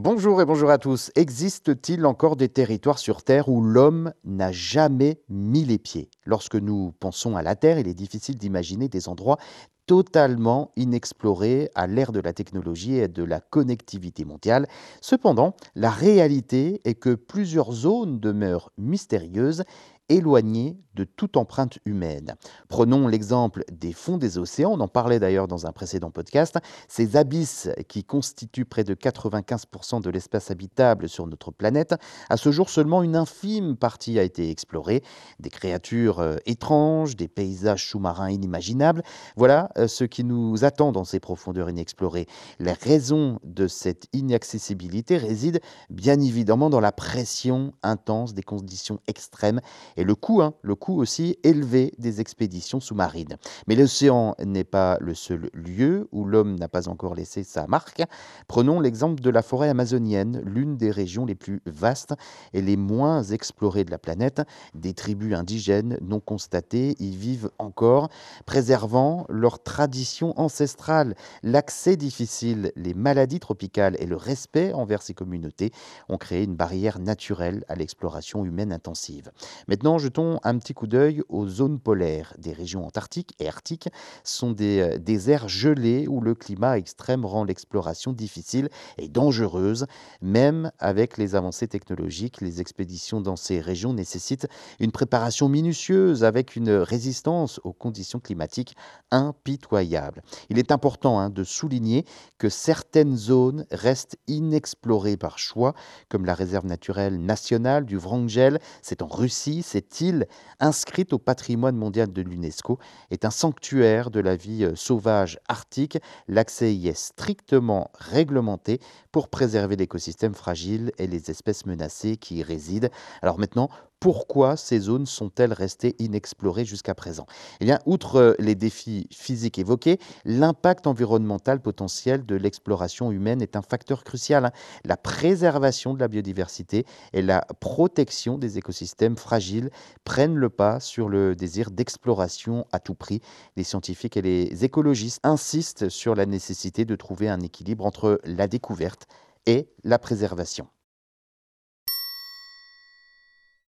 Bonjour et bonjour à tous. Existe-t-il encore des territoires sur Terre où l'homme n'a jamais mis les pieds? Lorsque nous pensons à la Terre, il est difficile d'imaginer des endroits totalement inexplorés à l'ère de la technologie et de la connectivité mondiale. Cependant, la réalité est que plusieurs zones demeurent mystérieuses éloignées de toute empreinte humaine. Prenons l'exemple des fonds des océans, on en parlait d'ailleurs dans un précédent podcast, ces abysses qui constituent près de 95% de l'espace habitable sur notre planète, à ce jour seulement une infime partie a été explorée, des créatures euh, étranges, des paysages sous-marins inimaginables, voilà euh, ce qui nous attend dans ces profondeurs inexplorées. Les raisons de cette inaccessibilité résident bien évidemment dans la pression intense des conditions extrêmes et le coût, hein, le coût aussi élevé des expéditions sous-marines. Mais l'océan n'est pas le seul lieu où l'homme n'a pas encore laissé sa marque. Prenons l'exemple de la forêt amazonienne, l'une des régions les plus vastes et les moins explorées de la planète. Des tribus indigènes non constatées y vivent encore, préservant leur tradition ancestrale. L'accès difficile, les maladies tropicales et le respect envers ces communautés ont créé une barrière naturelle à l'exploration humaine intensive. Maintenant, jetons un petit coup d'œil aux zones polaires. Des régions antarctiques et arctiques sont des euh, déserts gelés où le climat extrême rend l'exploration difficile et dangereuse. Même avec les avancées technologiques, les expéditions dans ces régions nécessitent une préparation minutieuse avec une résistance aux conditions climatiques impitoyables. Il est important hein, de souligner que certaines zones restent inexplorées par choix, comme la réserve naturelle nationale du Wrangel, c'est en Russie, c'est cette île, inscrite au patrimoine mondial de l'UNESCO, est un sanctuaire de la vie euh, sauvage arctique. L'accès y est strictement réglementé pour préserver l'écosystème fragile et les espèces menacées qui y résident. Alors maintenant, pourquoi ces zones sont-elles restées inexplorées jusqu'à présent? Eh bien, outre euh, les défis physiques évoqués, l'impact environnemental potentiel de l'exploration humaine est un facteur crucial. Hein. La préservation de la biodiversité et la protection des écosystèmes fragiles prennent le pas sur le désir d'exploration à tout prix. Les scientifiques et les écologistes insistent sur la nécessité de trouver un équilibre entre la découverte et la préservation.